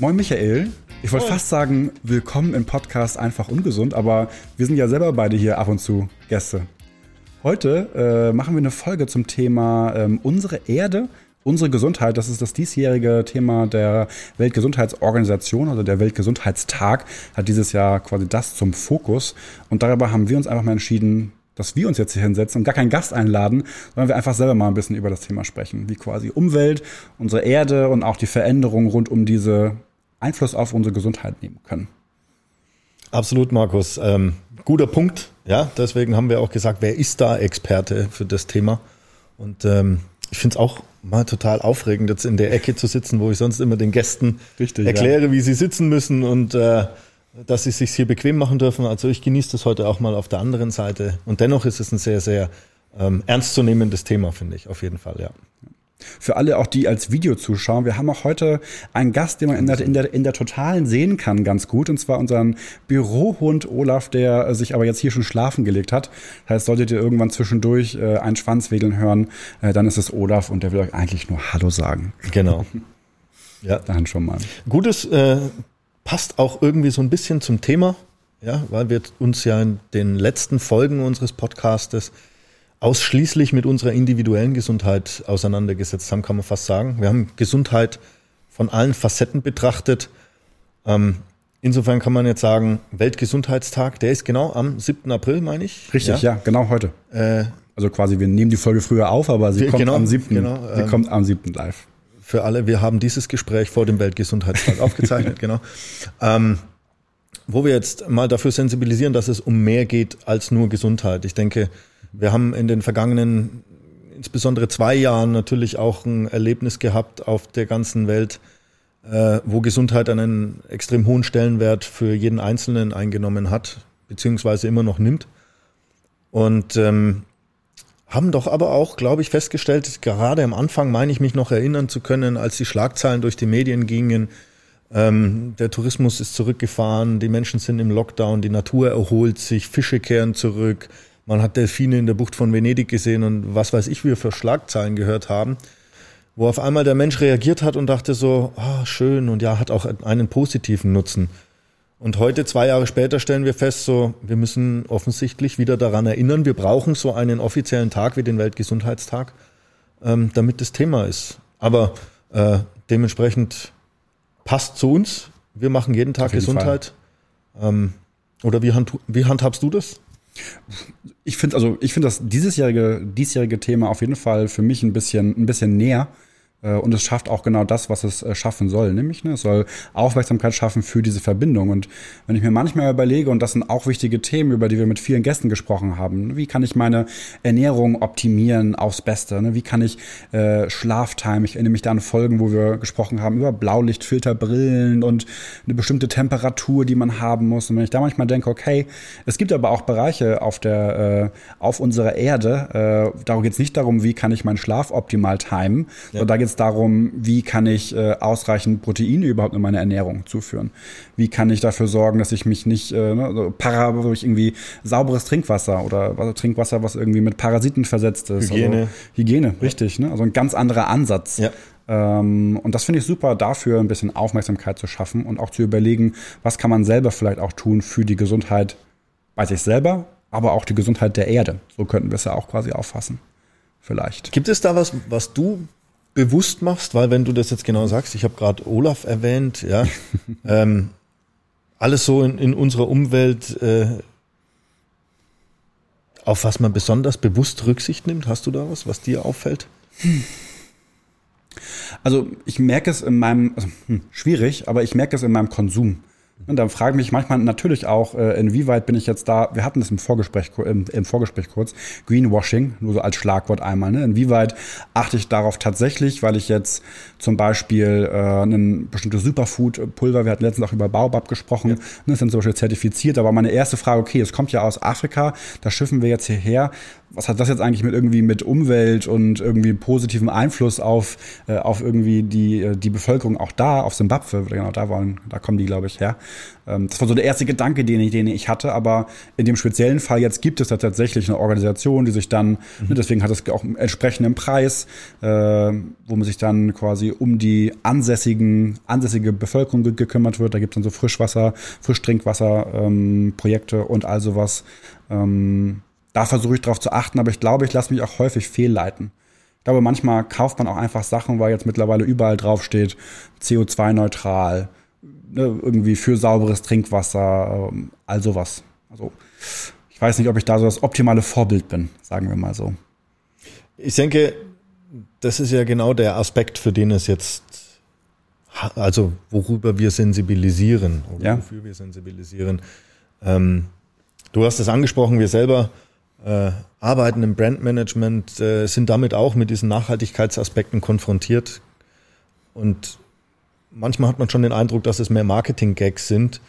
Moin Michael. Ich wollte fast sagen, willkommen im Podcast Einfach Ungesund, aber wir sind ja selber beide hier ab und zu Gäste. Heute äh, machen wir eine Folge zum Thema ähm, unsere Erde, unsere Gesundheit. Das ist das diesjährige Thema der Weltgesundheitsorganisation, also der Weltgesundheitstag hat dieses Jahr quasi das zum Fokus. Und darüber haben wir uns einfach mal entschieden, dass wir uns jetzt hier hinsetzen und gar keinen Gast einladen, sondern wir einfach selber mal ein bisschen über das Thema sprechen, wie quasi Umwelt, unsere Erde und auch die Veränderungen rund um diese Einfluss auf unsere Gesundheit nehmen können. Absolut, Markus. Ähm, guter Punkt. Ja, deswegen haben wir auch gesagt, wer ist da Experte für das Thema? Und ähm, ich finde es auch mal total aufregend, jetzt in der Ecke zu sitzen, wo ich sonst immer den Gästen Richtig, erkläre, ja. wie sie sitzen müssen und äh, dass sie sich hier bequem machen dürfen. Also ich genieße das heute auch mal auf der anderen Seite. Und dennoch ist es ein sehr, sehr ähm, ernstzunehmendes Thema, finde ich, auf jeden Fall, ja. Für alle auch, die als Video zuschauen, wir haben auch heute einen Gast, den man in der, in der, in der Totalen sehen kann, ganz gut. Und zwar unseren Bürohund Olaf, der sich aber jetzt hier schon schlafen gelegt hat. Das heißt, solltet ihr irgendwann zwischendurch äh, einen Schwanzwedeln hören, äh, dann ist es Olaf und der will euch eigentlich nur Hallo sagen. Genau. Ja. Dann schon mal. Gutes äh, passt auch irgendwie so ein bisschen zum Thema, ja, weil wir uns ja in den letzten Folgen unseres Podcastes ausschließlich mit unserer individuellen Gesundheit auseinandergesetzt haben, kann man fast sagen. Wir haben Gesundheit von allen Facetten betrachtet. Ähm, insofern kann man jetzt sagen, Weltgesundheitstag, der ist genau am 7. April, meine ich. Richtig, ja, ja genau heute. Äh, also quasi, wir nehmen die Folge früher auf, aber sie kommt genau, am 7. Genau, sie ähm, kommt am 7. live für alle, wir haben dieses Gespräch vor dem Weltgesundheitstag aufgezeichnet, genau. Ähm, wo wir jetzt mal dafür sensibilisieren, dass es um mehr geht als nur Gesundheit. Ich denke, wir haben in den vergangenen, insbesondere zwei Jahren natürlich auch ein Erlebnis gehabt auf der ganzen Welt, äh, wo Gesundheit einen extrem hohen Stellenwert für jeden Einzelnen eingenommen hat, beziehungsweise immer noch nimmt. Und ähm, haben doch aber auch, glaube ich, festgestellt, gerade am Anfang meine ich mich noch erinnern zu können, als die Schlagzeilen durch die Medien gingen, ähm, der Tourismus ist zurückgefahren, die Menschen sind im Lockdown, die Natur erholt sich, Fische kehren zurück, man hat Delfine in der Bucht von Venedig gesehen und was weiß ich, wie wir für Schlagzeilen gehört haben, wo auf einmal der Mensch reagiert hat und dachte so, ah, schön und ja, hat auch einen positiven Nutzen. Und heute, zwei Jahre später, stellen wir fest, so, wir müssen offensichtlich wieder daran erinnern, wir brauchen so einen offiziellen Tag wie den Weltgesundheitstag, ähm, damit das Thema ist. Aber äh, dementsprechend passt zu uns. Wir machen jeden Tag jeden Gesundheit. Ähm, oder wie, hand, wie handhabst du das? Ich finde also ich finde das diesjährige diesjährige Thema auf jeden Fall für mich ein bisschen ein bisschen näher. äh, und es schafft auch genau das, was es äh, schaffen soll, nämlich ne, es soll Aufmerksamkeit schaffen für diese Verbindung. Und wenn ich mir manchmal überlege, und das sind auch wichtige Themen, über die wir mit vielen Gästen gesprochen haben, ne, wie kann ich meine Ernährung optimieren aufs Beste? Ne? Wie kann ich äh, Schlaftime, ich erinnere mich da an Folgen, wo wir gesprochen haben über Blaulichtfilterbrillen und eine bestimmte Temperatur, die man haben muss. Und wenn ich da manchmal denke, okay, es gibt aber auch Bereiche auf der, äh, auf unserer Erde, äh, darum geht es nicht darum, wie kann ich meinen Schlaf optimal timen, ja. sondern da geht es darum, wie kann ich äh, ausreichend Proteine überhaupt in meine Ernährung zuführen? Wie kann ich dafür sorgen, dass ich mich nicht äh, ne, so para, durch irgendwie sauberes Trinkwasser oder also Trinkwasser, was irgendwie mit Parasiten versetzt ist. Hygiene. Also, Hygiene, richtig. Ne? Also ein ganz anderer Ansatz. Ja. Ähm, und das finde ich super, dafür ein bisschen Aufmerksamkeit zu schaffen und auch zu überlegen, was kann man selber vielleicht auch tun für die Gesundheit bei sich selber, aber auch die Gesundheit der Erde. So könnten wir es ja auch quasi auffassen. Vielleicht. Gibt es da was, was du bewusst machst, weil wenn du das jetzt genau sagst, ich habe gerade Olaf erwähnt, ja, ähm, alles so in, in unserer Umwelt, äh, auf was man besonders bewusst Rücksicht nimmt, hast du da was, was dir auffällt? Also ich merke es in meinem, also, hm, schwierig, aber ich merke es in meinem Konsum. Und dann frage ich mich manchmal natürlich auch, äh, inwieweit bin ich jetzt da, wir hatten das im Vorgespräch, im, im Vorgespräch kurz, Greenwashing, nur so als Schlagwort einmal, ne? inwieweit achte ich darauf tatsächlich, weil ich jetzt zum Beispiel äh, ein bestimmtes Superfood-Pulver, wir hatten letztens auch über Baobab gesprochen, ja. ne, sind zum Beispiel zertifiziert, aber meine erste Frage, okay, es kommt ja aus Afrika, da schiffen wir jetzt hierher, was hat das jetzt eigentlich mit irgendwie mit Umwelt und irgendwie positivem Einfluss auf, äh, auf irgendwie die, äh, die Bevölkerung auch da, auf Simbabwe, genau, da waren, da kommen die, glaube ich, her. Ähm, das war so der erste Gedanke, den ich, den ich hatte, aber in dem speziellen Fall jetzt gibt es da tatsächlich eine Organisation, die sich dann, mhm. ne, deswegen hat es auch einen entsprechenden Preis, äh, wo man sich dann quasi um die ansässigen, ansässige Bevölkerung ge gekümmert wird. Da gibt es dann so Frischwasser, Frischtrinkwasser-Projekte ähm, und all sowas. Ähm, da versuche ich darauf zu achten, aber ich glaube, ich lasse mich auch häufig fehlleiten. Ich glaube, manchmal kauft man auch einfach Sachen, weil jetzt mittlerweile überall draufsteht, CO2-neutral, ne, irgendwie für sauberes Trinkwasser, ähm, all sowas. Also ich weiß nicht, ob ich da so das optimale Vorbild bin, sagen wir mal so. Ich denke, das ist ja genau der Aspekt, für den es jetzt, also worüber wir sensibilisieren, oder ja. wofür wir sensibilisieren. Ähm, du hast es angesprochen, wir selber äh, arbeiten im Brandmanagement, äh, sind damit auch mit diesen Nachhaltigkeitsaspekten konfrontiert. Und manchmal hat man schon den Eindruck, dass es mehr Marketing-Gags sind.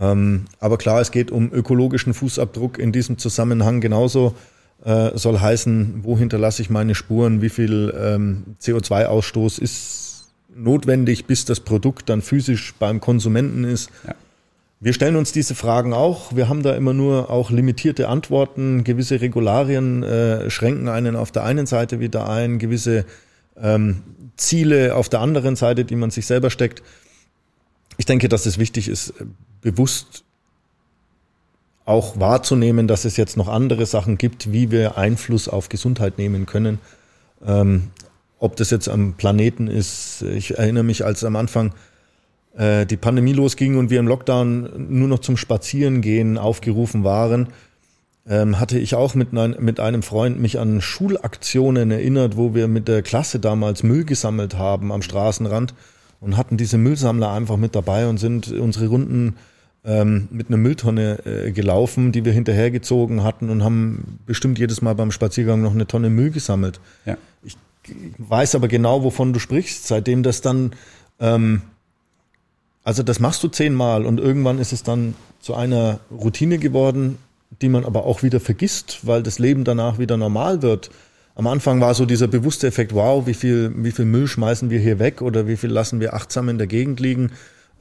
Ähm, aber klar, es geht um ökologischen Fußabdruck in diesem Zusammenhang genauso. Äh, soll heißen, wo hinterlasse ich meine Spuren, wie viel ähm, CO2-Ausstoß ist notwendig, bis das Produkt dann physisch beim Konsumenten ist. Ja. Wir stellen uns diese Fragen auch. Wir haben da immer nur auch limitierte Antworten. Gewisse Regularien äh, schränken einen auf der einen Seite wieder ein, gewisse ähm, Ziele auf der anderen Seite, die man sich selber steckt. Ich denke, dass es wichtig ist, bewusst auch wahrzunehmen, dass es jetzt noch andere Sachen gibt, wie wir Einfluss auf Gesundheit nehmen können. Ähm, ob das jetzt am Planeten ist. Ich erinnere mich, als am Anfang äh, die Pandemie losging und wir im Lockdown nur noch zum Spazierengehen aufgerufen waren, ähm, hatte ich auch mit, ein, mit einem Freund mich an Schulaktionen erinnert, wo wir mit der Klasse damals Müll gesammelt haben am Straßenrand und hatten diese Müllsammler einfach mit dabei und sind unsere Runden ähm, mit einer Mülltonne äh, gelaufen, die wir hinterhergezogen hatten und haben bestimmt jedes Mal beim Spaziergang noch eine Tonne Müll gesammelt. Ja. Ich weiß aber genau, wovon du sprichst, seitdem das dann ähm, also das machst du zehnmal und irgendwann ist es dann zu einer Routine geworden, die man aber auch wieder vergisst, weil das Leben danach wieder normal wird. Am Anfang war so dieser bewusste Effekt, wow, wie viel, wie viel Müll schmeißen wir hier weg oder wie viel lassen wir achtsam in der Gegend liegen.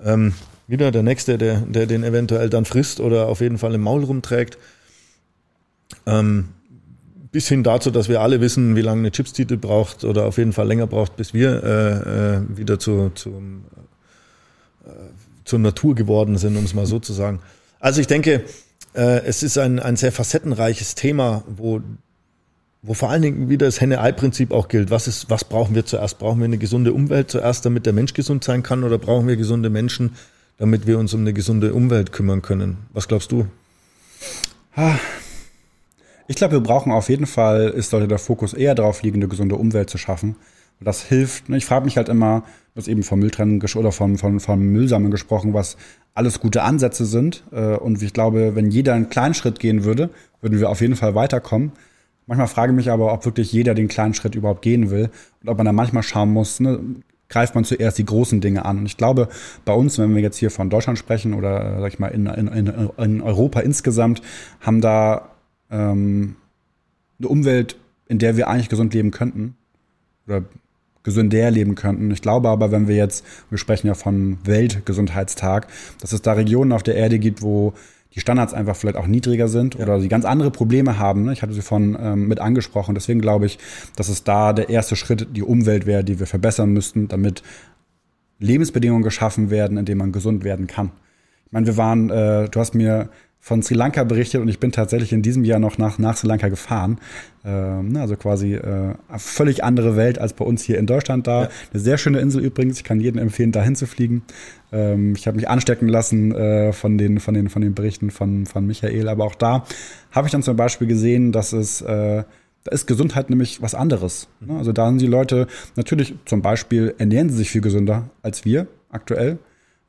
Ähm, wieder der Nächste, der, der den eventuell dann frisst oder auf jeden Fall im Maul rumträgt. Ähm, bis hin dazu, dass wir alle wissen, wie lange eine Chipstüte braucht oder auf jeden Fall länger braucht, bis wir äh, äh, wieder zu, zum zur Natur geworden sind, um es mal so zu sagen. Also ich denke, äh, es ist ein, ein sehr facettenreiches Thema, wo, wo vor allen Dingen wieder das Henne-Ei-Prinzip auch gilt. Was, ist, was brauchen wir zuerst? Brauchen wir eine gesunde Umwelt zuerst, damit der Mensch gesund sein kann, oder brauchen wir gesunde Menschen, damit wir uns um eine gesunde Umwelt kümmern können? Was glaubst du? Ich glaube, wir brauchen auf jeden Fall, ist sollte der Fokus eher darauf liegen, eine gesunde Umwelt zu schaffen. Und das hilft. Ich frage mich halt immer, du hast eben vom Mülltrennen oder vom, vom, vom Müllsammeln gesprochen, was alles gute Ansätze sind. Äh, und ich glaube, wenn jeder einen kleinen Schritt gehen würde, würden wir auf jeden Fall weiterkommen. Manchmal frage ich mich aber, ob wirklich jeder den kleinen Schritt überhaupt gehen will und ob man da manchmal schauen muss, ne, greift man zuerst die großen Dinge an. Und ich glaube, bei uns, wenn wir jetzt hier von Deutschland sprechen oder sag ich mal in, in, in Europa insgesamt, haben da ähm, eine Umwelt, in der wir eigentlich gesund leben könnten oder gesünder leben könnten. Ich glaube aber, wenn wir jetzt, wir sprechen ja von Weltgesundheitstag, dass es da Regionen auf der Erde gibt, wo die Standards einfach vielleicht auch niedriger sind ja. oder sie ganz andere Probleme haben. Ne? Ich hatte sie von ähm, mit angesprochen. Deswegen glaube ich, dass es da der erste Schritt die Umwelt wäre, die wir verbessern müssten, damit Lebensbedingungen geschaffen werden, in denen man gesund werden kann. Ich meine, wir waren, äh, du hast mir von Sri Lanka berichtet und ich bin tatsächlich in diesem Jahr noch nach, nach Sri Lanka gefahren. Ähm, ne, also quasi äh, völlig andere Welt als bei uns hier in Deutschland da. Ja. Eine sehr schöne Insel übrigens. Ich kann jedem empfehlen, dahin zu fliegen. Ähm, ich habe mich anstecken lassen äh, von, den, von, den, von den Berichten von, von Michael. Aber auch da habe ich dann zum Beispiel gesehen, dass es äh, da ist Gesundheit nämlich was anderes. Ne? Also da sind die Leute natürlich zum Beispiel ernähren sie sich viel gesünder als wir aktuell.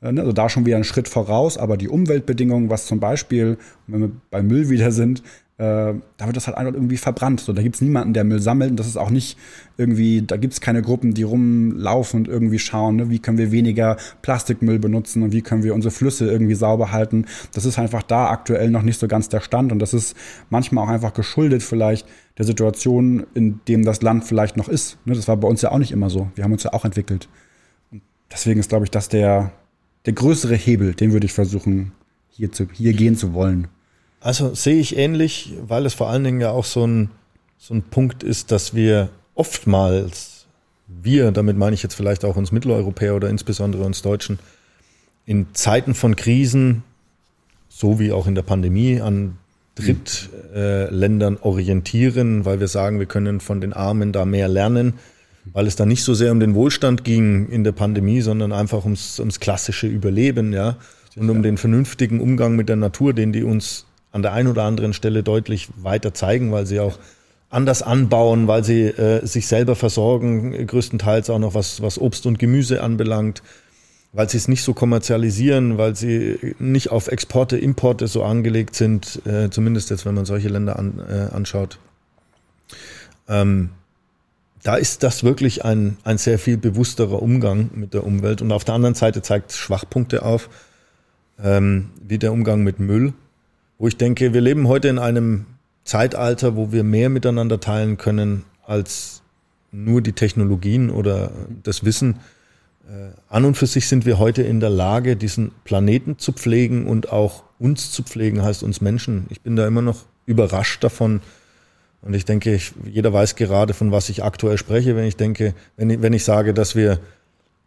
Äh, ne, also da schon wieder einen Schritt voraus, aber die Umweltbedingungen, was zum Beispiel, wenn wir bei Müll wieder sind, äh, da wird das halt einfach irgendwie verbrannt. So, da gibt's niemanden, der Müll sammelt. Und das ist auch nicht irgendwie, da gibt's keine Gruppen, die rumlaufen und irgendwie schauen, ne, wie können wir weniger Plastikmüll benutzen und wie können wir unsere Flüsse irgendwie sauber halten. Das ist einfach da aktuell noch nicht so ganz der Stand. Und das ist manchmal auch einfach geschuldet vielleicht der Situation, in dem das Land vielleicht noch ist. Ne, das war bei uns ja auch nicht immer so. Wir haben uns ja auch entwickelt. Und deswegen ist, glaube ich, das der, der größere Hebel, den würde ich versuchen, hier, zu, hier gehen zu wollen. Also sehe ich ähnlich, weil es vor allen Dingen ja auch so ein, so ein Punkt ist, dass wir oftmals, wir, damit meine ich jetzt vielleicht auch uns Mitteleuropäer oder insbesondere uns Deutschen, in Zeiten von Krisen, so wie auch in der Pandemie, an Drittländern orientieren, weil wir sagen, wir können von den Armen da mehr lernen, weil es da nicht so sehr um den Wohlstand ging in der Pandemie, sondern einfach ums, ums klassische Überleben, ja, und um den vernünftigen Umgang mit der Natur, den die uns an der einen oder anderen Stelle deutlich weiter zeigen, weil sie auch anders anbauen, weil sie äh, sich selber versorgen, größtenteils auch noch was, was Obst und Gemüse anbelangt, weil sie es nicht so kommerzialisieren, weil sie nicht auf Exporte, Importe so angelegt sind, äh, zumindest jetzt, wenn man solche Länder an, äh, anschaut. Ähm, da ist das wirklich ein, ein sehr viel bewussterer Umgang mit der Umwelt. Und auf der anderen Seite zeigt es Schwachpunkte auf, ähm, wie der Umgang mit Müll wo ich denke, wir leben heute in einem Zeitalter, wo wir mehr miteinander teilen können als nur die Technologien oder das Wissen. Äh, an und für sich sind wir heute in der Lage, diesen Planeten zu pflegen und auch uns zu pflegen, heißt uns Menschen. Ich bin da immer noch überrascht davon. Und ich denke, ich, jeder weiß gerade, von was ich aktuell spreche, wenn ich denke, wenn ich, wenn ich sage, dass wir,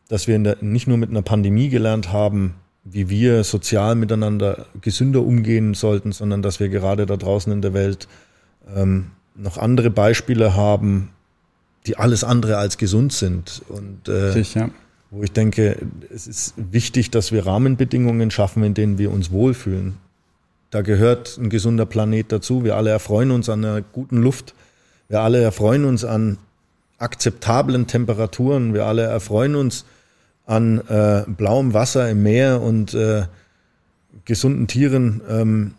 dass wir der, nicht nur mit einer Pandemie gelernt haben, wie wir sozial miteinander gesünder umgehen sollten, sondern dass wir gerade da draußen in der Welt ähm, noch andere Beispiele haben, die alles andere als gesund sind. Und äh, Richtig, ja. wo ich denke, es ist wichtig, dass wir Rahmenbedingungen schaffen, in denen wir uns wohlfühlen. Da gehört ein gesunder Planet dazu. Wir alle erfreuen uns an einer guten Luft. Wir alle erfreuen uns an akzeptablen Temperaturen. Wir alle erfreuen uns an äh, blauem Wasser im Meer und äh, gesunden Tieren, ähm,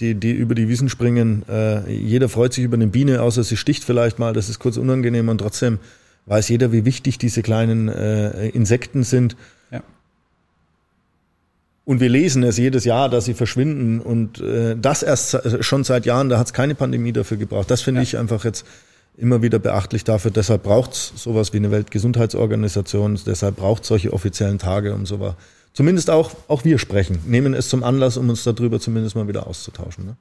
die, die über die Wiesen springen. Äh, jeder freut sich über eine Biene, außer sie sticht vielleicht mal, das ist kurz unangenehm und trotzdem weiß jeder, wie wichtig diese kleinen äh, Insekten sind. Und wir lesen es jedes Jahr, dass sie verschwinden und äh, das erst schon seit Jahren, da hat es keine Pandemie dafür gebraucht. Das finde ja. ich einfach jetzt immer wieder beachtlich dafür. Deshalb braucht es sowas wie eine Weltgesundheitsorganisation, deshalb braucht es solche offiziellen Tage, um sowas. Zumindest auch, auch wir sprechen, nehmen es zum Anlass, um uns darüber zumindest mal wieder auszutauschen. Ne?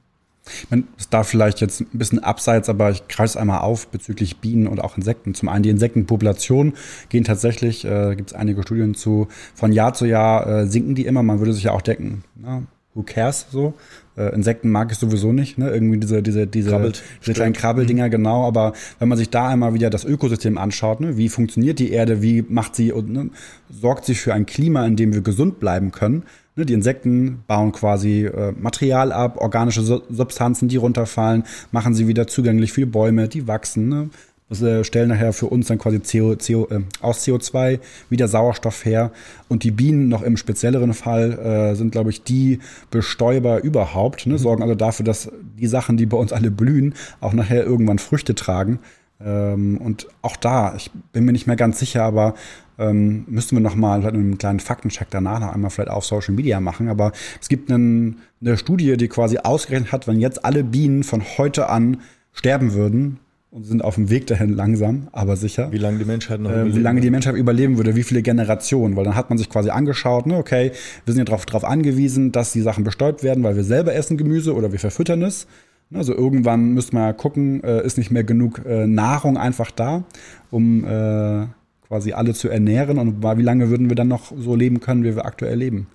Es darf vielleicht jetzt ein bisschen abseits, aber ich greife es einmal auf bezüglich Bienen und auch Insekten. Zum einen die Insektenpopulationen gehen tatsächlich, äh, gibt es einige Studien zu, von Jahr zu Jahr äh, sinken die immer. Man würde sich ja auch denken, na, who cares so? Äh, Insekten mag ich sowieso nicht, ne? Irgendwie diese, diese, diese, Krabbelt, diese kleinen Krabbeldinger, mhm. genau. Aber wenn man sich da einmal wieder das Ökosystem anschaut, ne? wie funktioniert die Erde, wie macht sie und ne? sorgt sie für ein Klima, in dem wir gesund bleiben können. Ne? Die Insekten bauen quasi äh, Material ab, organische Substanzen, die runterfallen, machen sie wieder zugänglich für Bäume, die wachsen. Ne? Das äh, stellen nachher für uns dann quasi CO, CO, äh, aus CO2 wieder Sauerstoff her. Und die Bienen noch im spezielleren Fall äh, sind, glaube ich, die Bestäuber überhaupt, ne? sorgen also dafür, dass die Sachen, die bei uns alle blühen, auch nachher irgendwann Früchte tragen. Ähm, und auch da, ich bin mir nicht mehr ganz sicher, aber ähm, müssten wir noch mal einen kleinen Faktencheck danach noch einmal vielleicht auf Social Media machen. Aber es gibt einen, eine Studie, die quasi ausgerechnet hat, wenn jetzt alle Bienen von heute an sterben würden, und sind auf dem Weg dahin langsam, aber sicher. Wie lange die Menschheit noch äh, Wie lange die Menschheit überleben würde, wie viele Generationen. Weil dann hat man sich quasi angeschaut, ne, okay, wir sind ja darauf drauf angewiesen, dass die Sachen bestäubt werden, weil wir selber essen Gemüse oder wir verfüttern es. Also irgendwann müsste man ja gucken, äh, ist nicht mehr genug äh, Nahrung einfach da, um äh, quasi alle zu ernähren. Und wie lange würden wir dann noch so leben können, wie wir aktuell leben?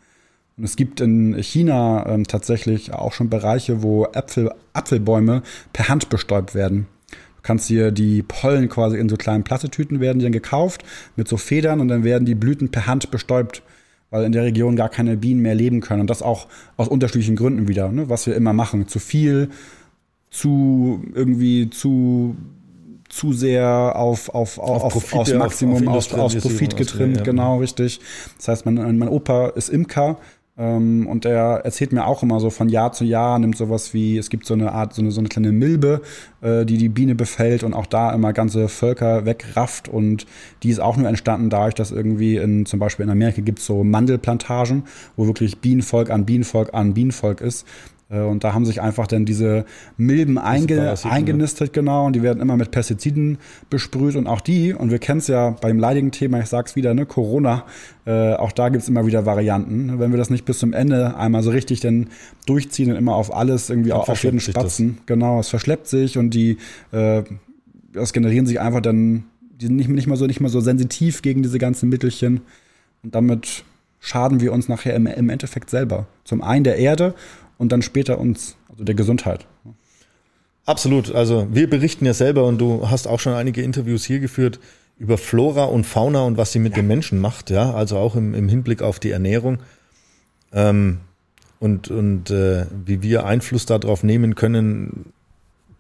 Und es gibt in China ähm, tatsächlich auch schon Bereiche, wo Äpfel, Apfelbäume per Hand bestäubt werden kannst dir die Pollen quasi in so kleinen Plastetüten werden die dann gekauft mit so Federn und dann werden die Blüten per Hand bestäubt, weil in der Region gar keine Bienen mehr leben können. Und das auch aus unterschiedlichen Gründen wieder, ne? was wir immer machen. Zu viel, zu irgendwie zu zu sehr auf, auf, auf, auf Profit, aufs Maximum, auf, auf, aus Profit getrimmt, ja. genau, richtig. Das heißt, mein, mein Opa ist Imker Ähm, und er erzählt mir auch immer so von Jahr zu Jahr, nimmt sowas wie, es gibt so eine Art, so eine, so eine kleine Milbe, äh, die die Biene befällt und auch da immer ganze Völker wegrafft. Und die ist auch nur entstanden dadurch, dass irgendwie in, zum Beispiel in Amerika gibt es so Mandelplantagen, wo wirklich Bienenvolk an Bienenvolk an Bienenvolk ist. Äh, und da haben sich einfach dann diese Milben einge eingenistet, genau, und die werden immer mit Pestiziden besprüht und auch die, und wir kennen es ja beim leidigen Thema, ich sag's wieder, ne, Corona, äh, auch da gibt's immer wieder Varianten. Wenn wir das nicht bis zum Ende einmal so richtig dann durchziehen und immer auf alles irgendwie auch auf jeden Spatzen, genau, es verschleppt sich und die, äh, das generieren sich einfach dann, die sind nicht, nicht mal so, nicht mal so sensitiv gegen diese ganzen Mittelchen und damit schaden wir uns nachher im, im Endeffekt selber. Zum einen der Erde und dann später uns, also der Gesundheit. Absolut. Also wir berichten ja selber und du hast auch schon einige Interviews hier geführt über Flora und Fauna und was sie mit ja. dem Menschen macht, ja, also auch im, im Hinblick auf die Ernährung ähm, und, und äh, wie wir Einfluss darauf nehmen können,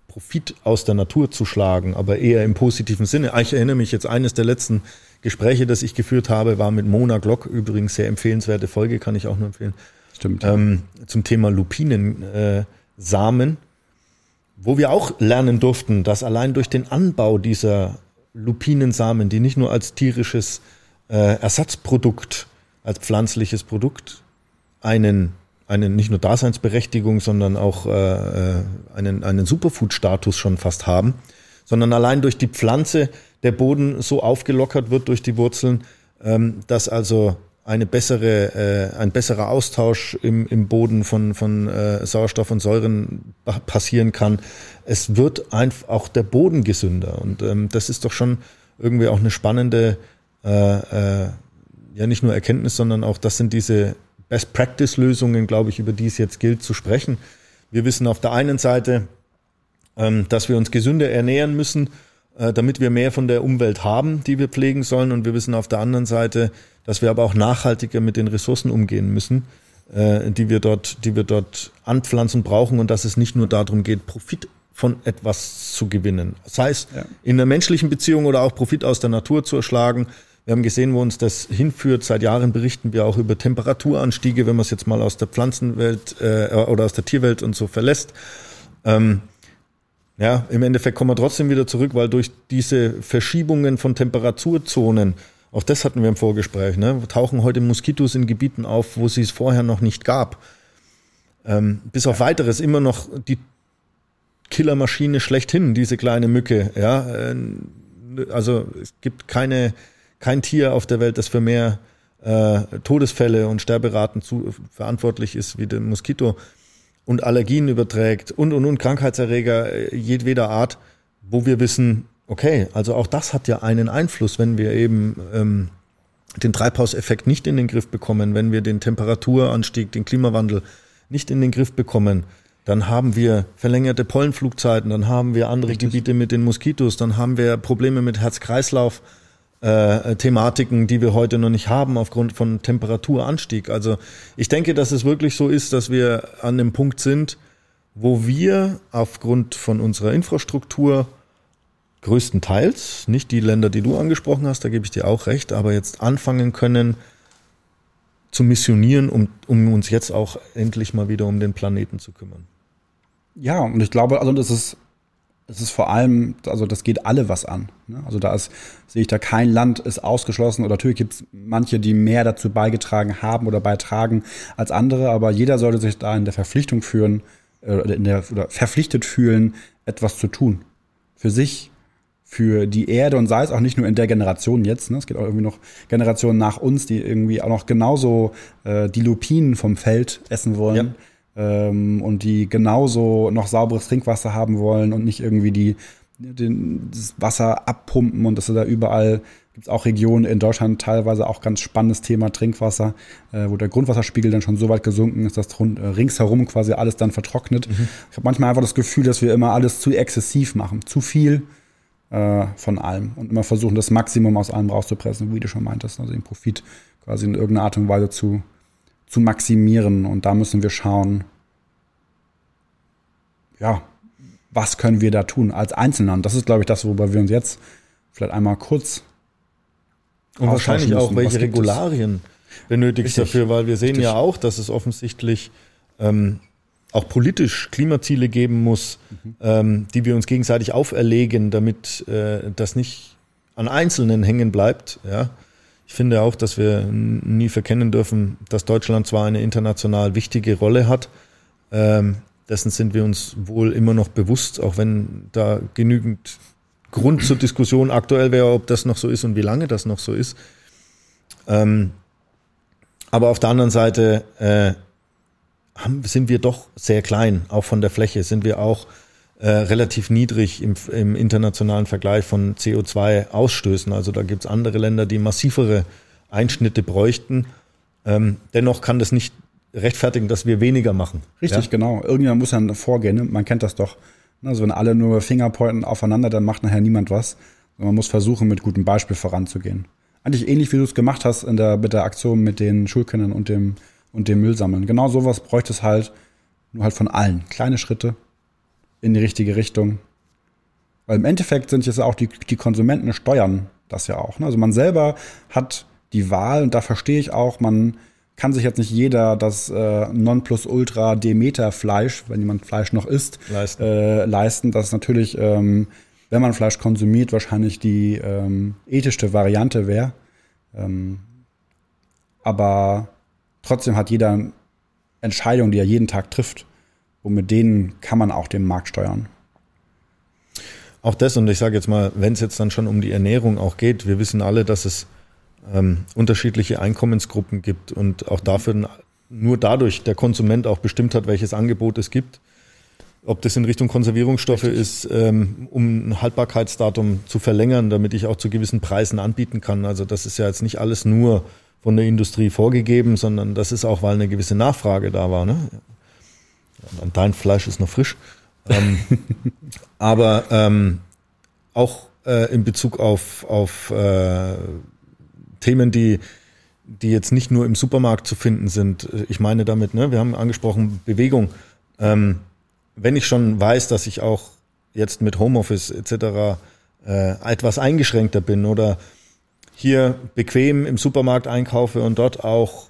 Profit aus der Natur zu schlagen, aber eher im positiven Sinne. Ich erinnere mich jetzt eines der letzten Gespräche, das ich geführt habe, war mit Mona Glock, übrigens sehr empfehlenswerte Folge, kann ich auch nur empfehlen. Stimmt. Ähm, zum Thema Lupinensamen, äh, wo wir auch lernen durften, dass allein durch den Anbau dieser Lupinensamen, die nicht nur als tierisches äh, Ersatzprodukt, als pflanzliches Produkt einen, einen nicht nur Daseinsberechtigung, sondern auch äh, äh einen, einen Superfood-Status schon fast haben, sondern allein durch die Pflanze der Boden so aufgelockert wird durch die Wurzeln, ähm, dass also eine bessere, äh, ein besserer Austausch im, im Boden von, von äh, Sauerstoff und Säuren passieren kann. Es wird einfach auch der Boden gesünder. Und ähm, das ist doch schon irgendwie auch eine spannende, äh, äh, ja nicht nur Erkenntnis, sondern auch, das sind diese Best-Practice-Lösungen, glaube ich, über die es jetzt gilt zu sprechen. Wir wissen auf der einen Seite, ähm, dass wir uns gesünder ernähren müssen, äh, damit wir mehr von der Umwelt haben, die wir pflegen sollen. Und wir wissen auf der anderen Seite, dass wir aber auch nachhaltiger mit den Ressourcen umgehen müssen, äh, die wir dort, die wir dort anpflanzen brauchen und dass es nicht nur darum geht, Profit von etwas zu gewinnen. Sei es ja. in der menschlichen Beziehung oder auch Profit aus der Natur zu erschlagen. Wir haben gesehen, wo uns das hinführt. Seit Jahren berichten wir auch über Temperaturanstiege, wenn man es jetzt mal aus der Pflanzenwelt äh, oder aus der Tierwelt und so verlässt. Ähm, ja, im Endeffekt kommen wir trotzdem wieder zurück, weil durch diese Verschiebungen von Temperaturzonen auch das hatten wir im Vorgespräch. Ne? Tauchen heute Moskitos in Gebieten auf, wo sie es vorher noch nicht gab. Ähm, bis auf weiteres immer noch die Killermaschine schlechthin, diese kleine Mücke. Ja, äh, also es gibt keine, kein Tier auf der Welt, das für mehr äh, Todesfälle und Sterberaten zu, verantwortlich ist wie der Moskito und Allergien überträgt und und und Krankheitserreger äh, jedweder Art, wo wir wissen, Okay, also auch das hat ja einen Einfluss, wenn wir eben ähm, den Treibhauseffekt nicht in den Griff bekommen, wenn wir den Temperaturanstieg, den Klimawandel nicht in den Griff bekommen, dann haben wir verlängerte Pollenflugzeiten, dann haben wir andere Richtig. Gebiete mit den Moskitos, dann haben wir Probleme mit Herz-Kreislauf. Äh, Thematiken, die wir heute noch nicht haben aufgrund von Temperaturanstieg. Also ich denke, dass es wirklich so ist, dass wir an dem Punkt sind, wo wir aufgrund von unserer Infrastruktur größtenteils, nicht die Länder, die du angesprochen hast, da gebe ich dir auch recht, aber jetzt anfangen können zu missionieren, um, um uns jetzt auch endlich mal wieder um den Planeten zu kümmern. Ja, und ich glaube, also das ist, das ist vor allem, also das geht alle was an. Ne? Also da ist, sehe ich da kein Land ist ausgeschlossen oder natürlich gibt es manche, die mehr dazu beigetragen haben oder beitragen als andere, aber jeder sollte sich da in der Verpflichtung führen, äh, in der, oder verpflichtet fühlen, etwas zu tun. Für sich, für die Erde und sei es auch nicht nur in der Generation jetzt, ne? es gibt auch irgendwie noch Generationen nach uns, die irgendwie auch noch genauso äh, die Lupinen vom Feld essen wollen ja. ähm, und die genauso noch sauberes Trinkwasser haben wollen und nicht irgendwie die den, das Wasser abpumpen und dass da überall gibt es auch Regionen in Deutschland teilweise auch ganz spannendes Thema Trinkwasser, äh, wo der Grundwasserspiegel dann schon so weit gesunken ist, dass rund, äh, ringsherum quasi alles dann vertrocknet. Mhm. Ich habe manchmal einfach das Gefühl, dass wir immer alles zu exzessiv machen, zu viel äh, von allem und immer versuchen, das Maximum aus allem rauszupressen, wie du schon meintest, also den Profit quasi in irgendeiner Art und Weise zu, zu maximieren. Und da müssen wir schauen, ja, was können wir da tun als Einzelner? Und das ist, glaube ich, das, worüber wir uns jetzt vielleicht einmal kurz und wahrscheinlich müssen. auch welche Regularien benötigst Richtig. dafür, weil wir sehen Richtig. ja auch, dass es offensichtlich ähm, auch politisch Klimaziele geben muss, mhm. ähm, die wir uns gegenseitig auferlegen, damit äh, das nicht an Einzelnen hängen bleibt. Ja. Ich finde auch, dass wir nie verkennen dürfen, dass Deutschland zwar eine international wichtige Rolle hat, ähm, dessen sind wir uns wohl immer noch bewusst, auch wenn da genügend Grund zur Diskussion aktuell wäre, ob das noch so ist und wie lange das noch so ist. Ähm, aber auf der anderen Seite äh, haben, sind wir doch sehr klein, auch von der Fläche sind wir auch äh, relativ niedrig im, im internationalen Vergleich von CO2-Ausstößen. Also da gibt es andere Länder, die massivere Einschnitte bräuchten. Ähm, dennoch kann das nicht rechtfertigen, dass wir weniger machen. Richtig, ja? genau. Irgendjemand muss dann vorgehen. Ne? Man kennt das doch. Also wenn alle nur Fingerpointen aufeinander, dann macht nachher niemand was. Man muss versuchen, mit gutem Beispiel voranzugehen. Eigentlich ähnlich, wie du es gemacht hast in der, mit der Aktion mit den Schulkindern und dem, und dem Müll sammeln. Genau sowas bräuchte es halt, nur halt von allen. Kleine Schritte in die richtige Richtung. Weil im Endeffekt sind jetzt auch die, die Konsumenten steuern das ja auch. Ne? Also man selber hat die Wahl und da verstehe ich auch, man kann sich jetzt nicht jeder das äh, Nonplusultra Demeter Fleisch, wenn jemand Fleisch noch isst, leisten. Äh, leisten. Das ist natürlich, ähm, wenn man Fleisch konsumiert, wahrscheinlich die ähm, ethischste Variante wäre. Ähm, aber trotzdem hat jeder Entscheidungen, die er jeden Tag trifft. Und mit denen kann man auch den Markt steuern. Auch das, und ich sage jetzt mal, wenn es jetzt dann schon um die Ernährung auch geht, wir wissen alle, dass es ähm, unterschiedliche Einkommensgruppen gibt und auch dafür nur dadurch der Konsument auch bestimmt hat, welches Angebot es gibt. Ob das in Richtung Konservierungsstoffe Richtig. ist, ähm, um ein Haltbarkeitsdatum zu verlängern, damit ich auch zu gewissen Preisen anbieten kann. Also das ist ja jetzt nicht alles nur von der Industrie vorgegeben, sondern das ist auch, weil eine gewisse Nachfrage da war. Ne? Dein Fleisch ist noch frisch. ähm, aber ähm, auch äh, in Bezug auf, auf äh, Themen, die, die jetzt nicht nur im Supermarkt zu finden sind. Ich meine damit, ne, wir haben angesprochen, Bewegung. Ähm, wenn ich schon weiß, dass ich auch jetzt mit Homeoffice etc. Äh, etwas eingeschränkter bin oder hier bequem im Supermarkt einkaufe und dort auch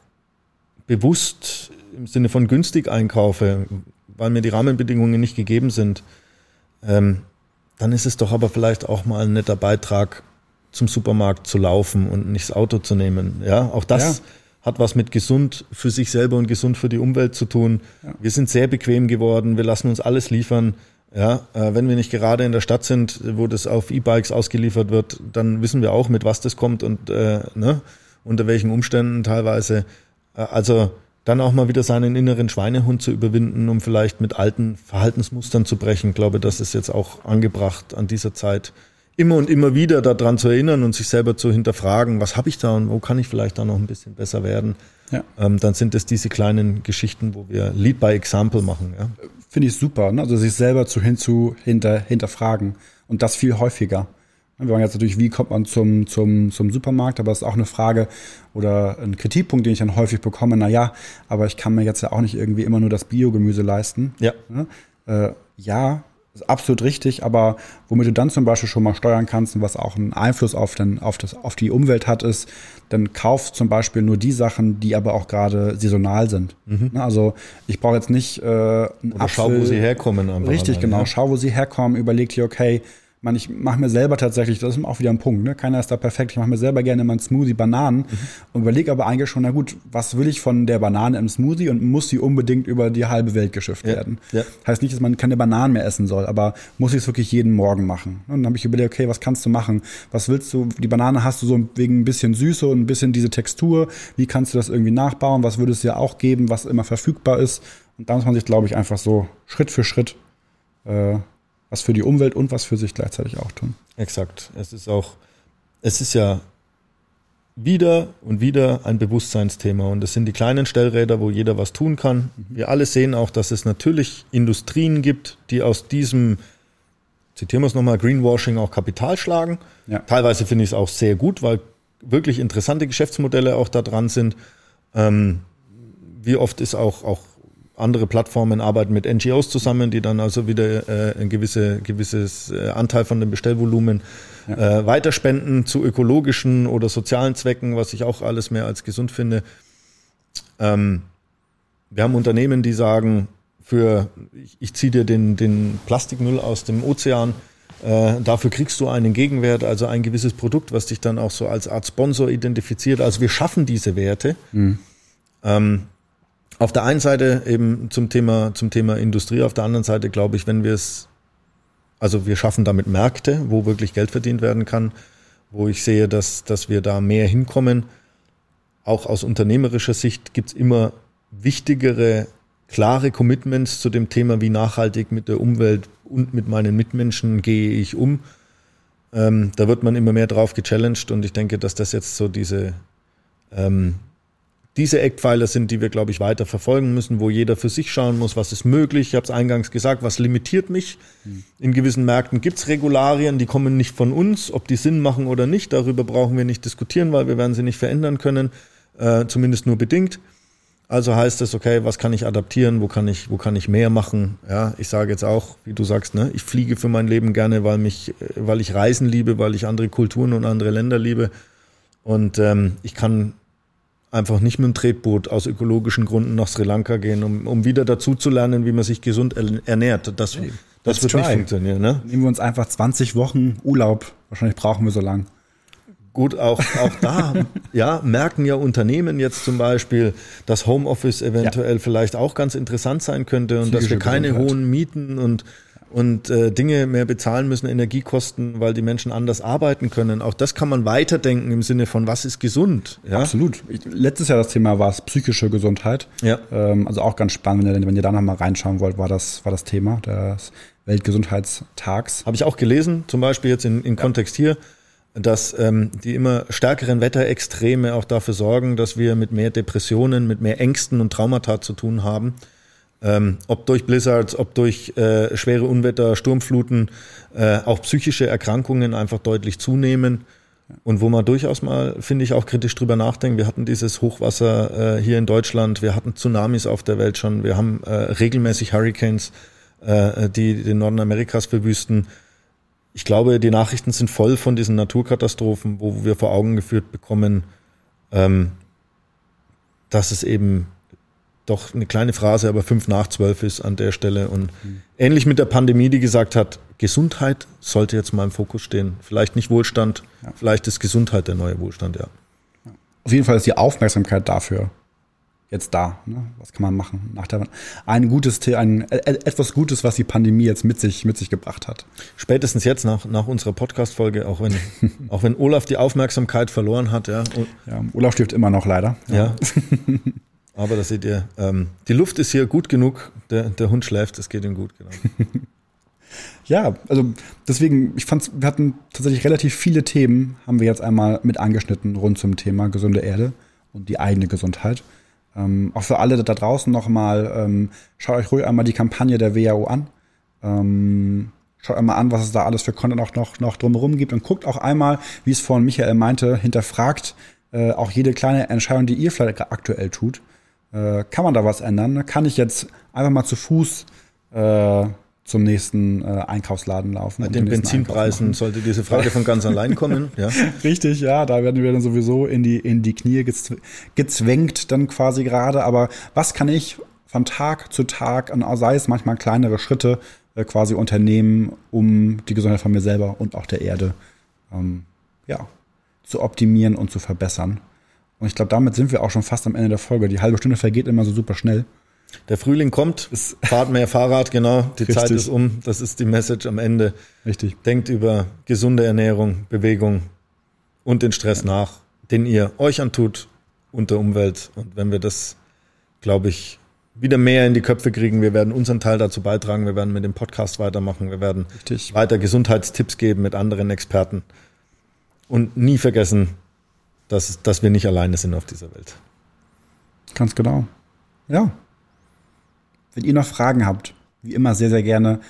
bewusst im Sinne von günstig einkaufe, weil mir die Rahmenbedingungen nicht gegeben sind, ähm, dann ist es doch aber vielleicht auch mal ein netter Beitrag, zum Supermarkt zu laufen und nicht das Auto zu nehmen. Ja, auch das ja. hat was mit gesund für sich selber und gesund für die Umwelt zu tun. Ja. Wir sind sehr bequem geworden. Wir lassen uns alles liefern. Ja, äh, wenn wir nicht gerade in der Stadt sind, wo das auf E-Bikes ausgeliefert wird, dann wissen wir auch, mit was das kommt und äh, ne, unter welchen Umständen teilweise. Äh, also dann auch mal wieder seinen inneren Schweinehund zu überwinden, um vielleicht mit alten Verhaltensmustern zu brechen. Ich glaube, das ist jetzt auch angebracht an dieser Zeit immer und immer wieder daran zu erinnern und sich selber zu hinterfragen, was habe ich da und wo kann ich vielleicht da noch ein bisschen besser werden. Ja. Ähm, dann sind es diese kleinen Geschichten, wo wir Lead by Example machen. Ja. Finde ich super, ne? also sich selber zu hinzu hinter, hinterfragen und das viel häufiger. Wir waren jetzt natürlich, wie kommt man zum, zum, zum Supermarkt, aber es ist auch eine Frage oder ein Kritikpunkt, den ich dann häufig bekomme, na ja, aber ich kann mir jetzt ja auch nicht irgendwie immer nur das Biogemüse leisten. Ja. Äh, ja, ist absolut richtig, aber womit du dann zum Beispiel schon mal steuern kannst und was auch einen Einfluss auf, den, auf, das, auf die Umwelt hat, ist, dann kauf zum Beispiel nur die Sachen, die aber auch gerade saisonal sind. Mhm. Also ich brauche jetzt nicht äh, einen Oder Apfel. schau, wo sie herkommen. Richtig, genau. Ja. Schau, wo sie herkommen, überleg dir, okay, man, ich mache mir selber tatsächlich, das ist auch wieder ein Punkt, ne? keiner ist da perfekt, ich mache mir selber gerne mal einen Smoothie Bananen mhm. und überlege aber eigentlich schon, na gut, was will ich von der Banane im Smoothie und muss sie unbedingt über die halbe Welt geschifft ja. werden. Ja. Heißt nicht, dass man keine Bananen mehr essen soll, aber muss ich es wirklich jeden Morgen machen. Und dann habe ich überlegt, okay, was kannst du machen? Was willst du? Die Banane hast du so wegen ein bisschen Süße und ein bisschen diese Textur. Wie kannst du das irgendwie nachbauen? Was würde es dir auch geben, was immer verfügbar ist? Und da muss man sich, glaube ich, einfach so Schritt für Schritt äh, was für die Umwelt und was für sich gleichzeitig auch tun. Exakt. Es ist auch, es ist ja wieder und wieder ein Bewusstseinsthema. Und es sind die kleinen Stellräder, wo jeder was tun kann. Mhm. Wir alle sehen auch, dass es natürlich Industrien gibt, die aus diesem, zitieren wir es nochmal, Greenwashing auch Kapital schlagen. Ja. Teilweise finde ich es auch sehr gut, weil wirklich interessante Geschäftsmodelle auch da dran sind. Ähm, wie oft ist auch, auch andere Plattformen arbeiten mit NGOs zusammen, die dann also wieder äh, ein gewisse, gewisses äh, Anteil von dem Bestellvolumen ja. äh, weiterspenden zu ökologischen oder sozialen Zwecken, was ich auch alles mehr als gesund finde. Ähm, wir haben Unternehmen, die sagen, für ich, ich ziehe dir den, den Plastikmüll aus dem Ozean, äh, dafür kriegst du einen Gegenwert, also ein gewisses Produkt, was dich dann auch so als Art Sponsor identifiziert. Also wir schaffen diese Werte. Mhm. Ähm, auf der einen Seite eben zum Thema, zum Thema Industrie, auf der anderen Seite glaube ich, wenn wir es, also wir schaffen damit Märkte, wo wirklich Geld verdient werden kann, wo ich sehe, dass, dass wir da mehr hinkommen. Auch aus unternehmerischer Sicht gibt es immer wichtigere, klare Commitments zu dem Thema, wie nachhaltig mit der Umwelt und mit meinen Mitmenschen gehe ich um. Ähm, da wird man immer mehr drauf gechallenged und ich denke, dass das jetzt so diese ähm, diese Eckpfeiler sind, die wir, glaube ich, weiter verfolgen müssen, wo jeder für sich schauen muss, was ist möglich. Ich habe es eingangs gesagt, was limitiert mich. Hm. In gewissen Märkten gibt es Regularien, die kommen nicht von uns. Ob die Sinn machen oder nicht, darüber brauchen wir nicht diskutieren, weil wir werden sie nicht verändern können, äh, zumindest nur bedingt. Also heißt es, okay, was kann ich adaptieren, wo kann ich, wo kann ich mehr machen? Ja, ich sage jetzt auch, wie du sagst, ne, ich fliege für mein Leben gerne, weil mich, weil ich Reisen liebe, weil ich andere Kulturen und andere Länder liebe. Und ähm, ich kann einfach nicht mit dem Tretboot aus ökologischen Gründen nach Sri Lanka gehen, um, um wieder dazu zu lernen, wie man sich gesund ernährt. Das, hey, das wird try. nicht funktionieren. Ne? Nehmen wir uns einfach 20 Wochen Urlaub. Wahrscheinlich brauchen wir so lang. Gut, auch, auch da ja, merken ja Unternehmen jetzt zum Beispiel, dass Homeoffice eventuell ja. vielleicht auch ganz interessant sein könnte und Psychische dass wir keine Gesundheit. hohen Mieten und und äh, Dinge mehr bezahlen müssen, Energiekosten, weil die Menschen anders arbeiten können. Auch das kann man weiterdenken im Sinne von, was ist gesund? Ja? Absolut. Ich, letztes Jahr das Thema war es psychische Gesundheit. Ja. Ähm, also auch ganz spannend, wenn ihr, wenn ihr da nochmal reinschauen wollt, war das, war das Thema des Weltgesundheitstags. Habe ich auch gelesen, zum Beispiel jetzt in, in Kontext hier, dass ähm, die immer stärkeren Wetterextreme auch dafür sorgen, dass wir mit mehr Depressionen, mit mehr Ängsten und Traumata zu tun haben. Ähm, ob durch Blizzards, ob durch äh, schwere Unwetter, Sturmfluten, äh, auch psychische Erkrankungen einfach deutlich zunehmen. Und wo man durchaus mal, finde ich, auch kritisch drüber nachdenken. Wir hatten dieses Hochwasser äh, hier in Deutschland, wir hatten Tsunamis auf der Welt schon, wir haben äh, regelmäßig Hurricanes, äh, die den Norden Amerikas verwüsten. Ich glaube, die Nachrichten sind voll von diesen Naturkatastrophen, wo wir vor Augen geführt bekommen, ähm, dass es eben doch eine kleine Phrase, aber fünf nach zwölf ist an der Stelle. Und mhm. ähnlich mit der Pandemie, die gesagt hat, Gesundheit sollte jetzt mal im Fokus stehen. Vielleicht nicht Wohlstand, ja. vielleicht ist Gesundheit der neue Wohlstand, ja. Auf jeden Fall ist die Aufmerksamkeit dafür jetzt da. Ne? Was kann man machen? Nach der, ein gutes, ein, äh, etwas Gutes, was die Pandemie jetzt mit sich, mit sich gebracht hat. Spätestens jetzt nach, nach unserer Podcast-Folge, auch wenn, auch wenn Olaf die Aufmerksamkeit verloren hat, ja. ja Olaf stirbt immer noch leider. Ja. ja. Aber da seht ihr, ähm, die Luft ist hier gut genug, der, der Hund schläft, es geht ihm gut, genau. ja, also deswegen, ich fand, wir hatten tatsächlich relativ viele Themen, haben wir jetzt einmal mit angeschnitten rund zum Thema gesunde Erde und die eigene Gesundheit. Ähm, auch für alle da draußen nochmal, ähm, schaut euch ruhig einmal die Kampagne der WHO an. Ähm, schaut einmal an, was es da alles für Content auch noch, noch drumherum gibt und guckt auch einmal, wie es vorhin Michael meinte, hinterfragt äh, auch jede kleine Entscheidung, die ihr vielleicht aktuell tut. Äh, kann man da was ändern? Kann ich jetzt einfach mal zu Fuß äh, zum nächsten äh, Einkaufsladen laufen? Bei den Benzinpreisen sollte diese Frage von ganz allein kommen. Ja. Richtig, ja, da werden wir dann sowieso in die, in die Knie gezwängt dann quasi gerade. Aber was kann ich von Tag zu Tag, sei es manchmal kleinere Schritte, äh, quasi unternehmen, um die Gesundheit von mir selber und auch der Erde ähm, ja, zu optimieren und zu verbessern? Und ich glaube, damit sind wir auch schon fast am Ende der Folge. Die halbe Stunde vergeht immer so super schnell. Der Frühling kommt, es fahrt mehr Fahrrad, genau. Die Richtig. Zeit ist um. Das ist die Message am Ende. Richtig. Denkt über gesunde Ernährung, Bewegung und den Stress ja. nach, den ihr euch antut und der Umwelt. Und wenn wir das, glaube ich, wieder mehr in die Köpfe kriegen, wir werden unseren Teil dazu beitragen. Wir werden mit dem Podcast weitermachen. Wir werden Richtig. weiter Gesundheitstipps geben mit anderen Experten. Und nie vergessen, dass, dass wir nicht alleine sind auf dieser Welt. Ganz genau. Ja. Wenn ihr noch Fragen habt, wie immer sehr, sehr gerne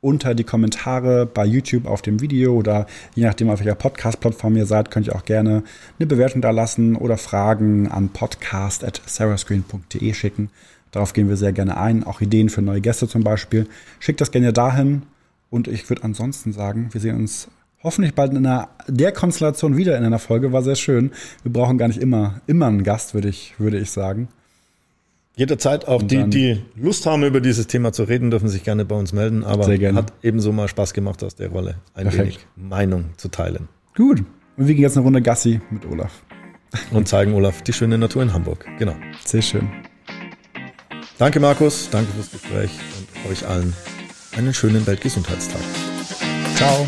unter die Kommentare bei YouTube auf dem Video oder je nachdem, auf welcher Podcast-Plattform ihr seid, könnt ihr auch gerne eine Bewertung da lassen oder Fragen an podcast.sarahscreen.de schicken. Darauf gehen wir sehr gerne ein. Auch Ideen für neue Gäste zum Beispiel. Schickt das gerne dahin. Und ich würde ansonsten sagen, wir sehen uns hoffentlich bald in einer der Konstellation wieder in einer Folge. War sehr schön. Wir brauchen gar nicht immer, immer einen Gast, würde ich, würde ich sagen. Jederzeit auch die, die Lust haben, über dieses Thema zu reden, dürfen sich gerne bei uns melden. Aber hat ebenso mal Spaß gemacht aus der Rolle, ein Perfekt. wenig Meinung zu teilen. Gut. Und wir gehen jetzt eine Runde Gassi mit Olaf. Und zeigen Olaf die schöne Natur in Hamburg. Genau. Sehr schön. Danke, Markus. Danke fürs Gespräch und euch allen einen schönen Weltgesundheitstag. Ciao.